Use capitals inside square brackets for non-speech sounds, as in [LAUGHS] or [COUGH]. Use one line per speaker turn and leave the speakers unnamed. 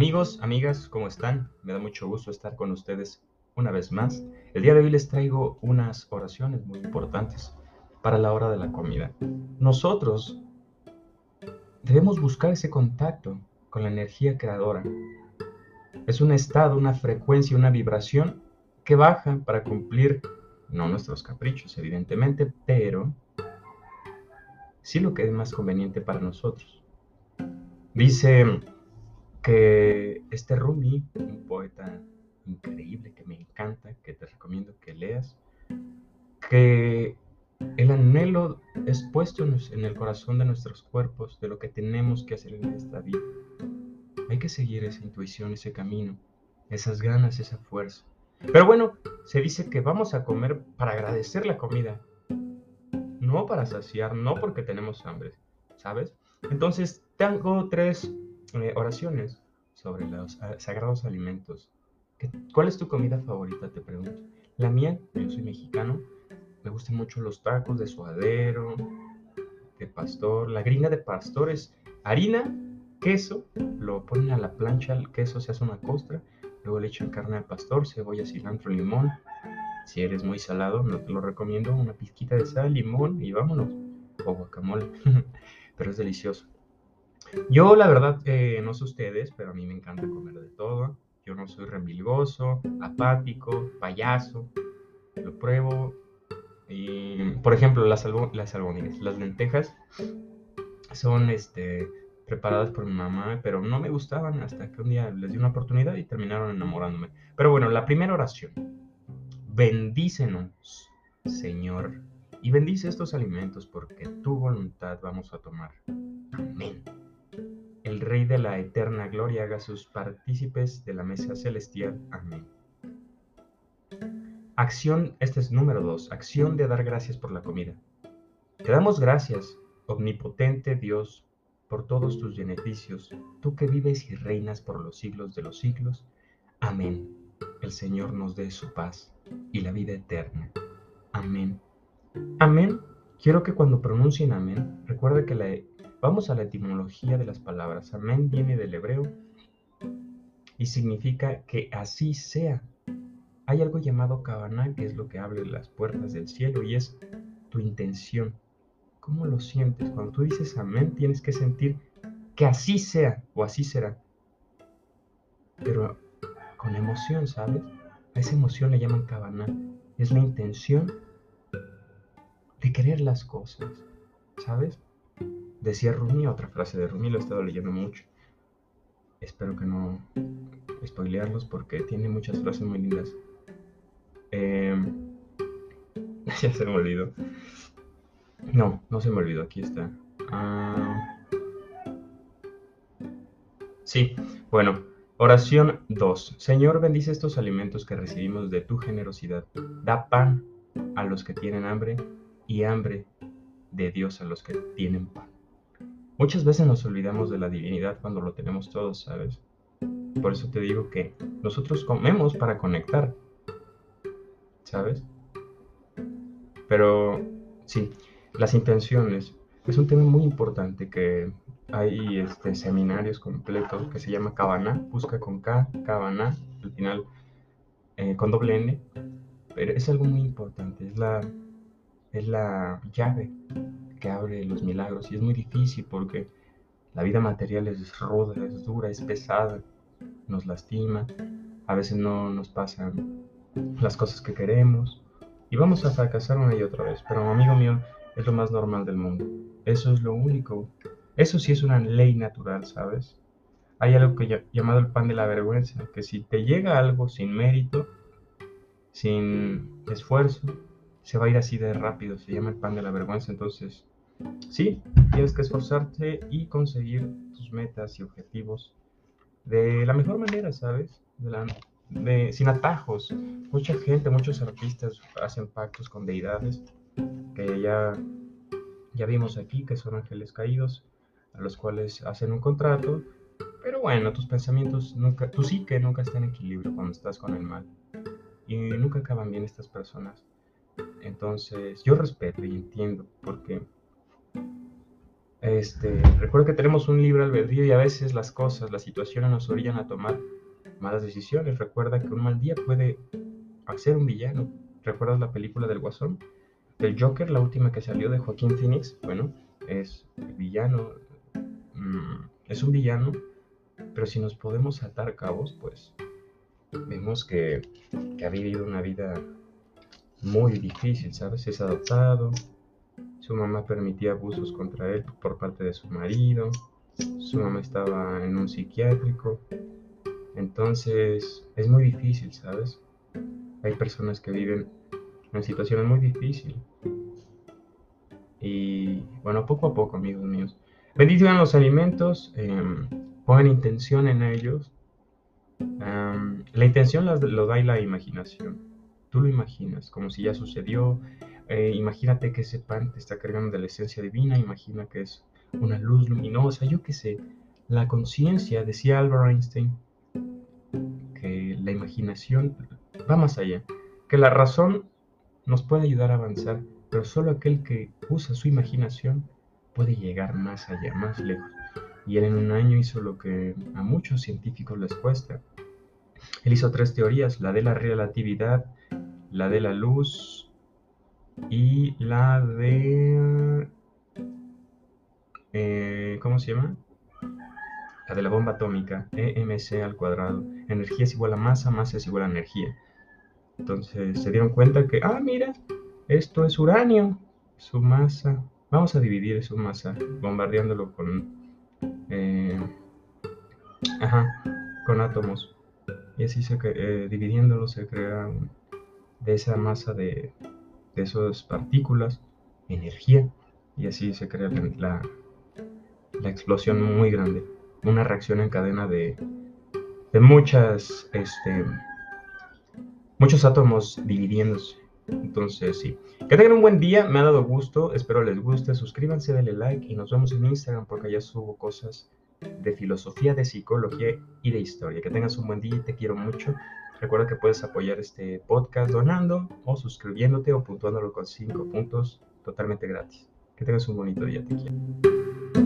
Amigos, amigas, ¿cómo están? Me da mucho gusto estar con ustedes una vez más. El día de hoy les traigo unas oraciones muy importantes para la hora de la comida. Nosotros debemos buscar ese contacto con la energía creadora. Es un estado, una frecuencia, una vibración que baja para cumplir, no nuestros caprichos, evidentemente, pero sí lo que es más conveniente para nosotros. Dice que este Rumi, un poeta increíble que me encanta, que te recomiendo que leas, que el anhelo es puesto en el corazón de nuestros cuerpos de lo que tenemos que hacer en esta vida. Hay que seguir esa intuición, ese camino, esas ganas, esa fuerza. Pero bueno, se dice que vamos a comer para agradecer la comida, no para saciar, no porque tenemos hambre, ¿sabes? Entonces, tengo tres eh, oraciones sobre los ah, sagrados alimentos. ¿Cuál es tu comida favorita? Te pregunto. La mía, yo soy mexicano, me gustan mucho los tacos de suadero, de pastor. La gringa de pastor es harina, queso, lo ponen a la plancha, el queso se hace una costra, luego le echan carne al pastor, cebolla, cilantro, limón. Si eres muy salado, no te lo recomiendo, una pizquita de sal, limón y vámonos. O guacamole, [LAUGHS] pero es delicioso. Yo la verdad eh, no sé ustedes, pero a mí me encanta comer de todo. Yo no soy remilgoso, apático, payaso. Lo pruebo. Y, por ejemplo, las, albóndigas, las lentejas son este, preparadas por mi mamá, pero no me gustaban hasta que un día les di una oportunidad y terminaron enamorándome. Pero bueno, la primera oración. Bendícenos, Señor, y bendice estos alimentos porque tu voluntad vamos a tomar. Amén el Rey de la eterna gloria haga sus partícipes de la mesa celestial. Amén. Acción, este es número dos, acción de dar gracias por la comida. Te damos gracias, omnipotente Dios, por todos tus beneficios, tú que vives y reinas por los siglos de los siglos. Amén. El Señor nos dé su paz y la vida eterna. Amén. Amén. Quiero que cuando pronuncien amén, recuerde que la Vamos a la etimología de las palabras. Amén viene del hebreo y significa que así sea. Hay algo llamado Kavaná, que es lo que abre las puertas del cielo y es tu intención. ¿Cómo lo sientes? Cuando tú dices amén, tienes que sentir que así sea o así será. Pero con emoción, ¿sabes? A esa emoción le llaman Kavaná. Es la intención de querer las cosas, ¿sabes? Decía Rumi, otra frase de Rumi, lo he estado leyendo mucho. Espero que no spoilearlos porque tiene muchas frases muy lindas. Em, [LAUGHS] ya se me olvidó. No, no se me olvidó, aquí está. Ah, sí, bueno, oración 2. Señor, bendice estos alimentos que recibimos de tu generosidad. Da pan a los que tienen hambre y hambre de Dios a los que tienen pan. Muchas veces nos olvidamos de la divinidad cuando lo tenemos todo, ¿sabes? Por eso te digo que nosotros comemos para conectar, ¿sabes? Pero sí, las intenciones es un tema muy importante que hay este, seminarios completos que se llama Cabana, busca con K, Cabana, al final eh, con doble N, pero es algo muy importante, es la, es la llave que abre los milagros y es muy difícil porque la vida material es ruda, es dura, es pesada, nos lastima, a veces no nos pasan las cosas que queremos y vamos a fracasar una y otra vez, pero amigo mío, es lo más normal del mundo. Eso es lo único. Eso sí es una ley natural, ¿sabes? Hay algo que llamado el pan de la vergüenza, que si te llega algo sin mérito, sin esfuerzo, se va a ir así de rápido, se llama el pan de la vergüenza, entonces Sí, tienes que esforzarte y conseguir tus metas y objetivos de la mejor manera, ¿sabes? sin atajos. Mucha gente, muchos artistas hacen pactos con deidades que ya, ya vimos aquí, que son ángeles caídos, a los cuales hacen un contrato. Pero bueno, tus pensamientos nunca, tú sí que nunca están en equilibrio cuando estás con el mal. Y nunca acaban bien estas personas. Entonces, yo respeto y entiendo porque este, recuerda que tenemos un libre albedrío y a veces las cosas, las situaciones nos orillan a tomar malas decisiones. Recuerda que un mal día puede hacer un villano. ¿Recuerdas la película del Guasón? Del Joker, la última que salió de Joaquín Phoenix. Bueno, es el villano. Mm, es un villano, pero si nos podemos atar cabos, pues vemos que ha vivido una vida muy difícil, ¿sabes? Es adoptado, su mamá permitía abusos contra él por parte de su marido, su mamá estaba en un psiquiátrico, entonces es muy difícil, ¿sabes? Hay personas que viven en situaciones muy difíciles. Y bueno, poco a poco, amigos míos. Bendigan los alimentos, em, pongan intención en ellos. la intención lo da la imaginación. Tú lo imaginas, como si ya sucedió. Eh, imagínate que ese pan te está cargando de la esencia divina. Imagina que es una luz luminosa. Yo qué sé. La conciencia, decía Albert Einstein, que la imaginación va más allá. Que la razón nos puede ayudar a avanzar, pero solo aquel que usa su imaginación puede llegar más allá, más lejos. Y él en un año hizo lo que a muchos científicos les cuesta. Él hizo tres teorías, la de la relatividad, la de la luz y la de... Eh, ¿Cómo se llama? La de la bomba atómica, EMC al cuadrado. Energía es igual a masa, masa es igual a energía. Entonces se dieron cuenta que, ah, mira, esto es uranio, su masa. Vamos a dividir su masa bombardeándolo con, eh, ajá, con átomos. Y así se, eh, dividiéndolo se crea de esa masa de, de esas partículas energía. Y así se crea la, la explosión muy grande. Una reacción en cadena de, de muchas, este, muchos átomos dividiéndose. Entonces, sí. Que tengan un buen día, me ha dado gusto, espero les guste, suscríbanse, denle like y nos vemos en Instagram porque allá subo cosas de filosofía, de psicología y de historia. Que tengas un buen día y te quiero mucho. Recuerda que puedes apoyar este podcast donando o suscribiéndote o puntuándolo con 5 puntos totalmente gratis. Que tengas un bonito día, te quiero.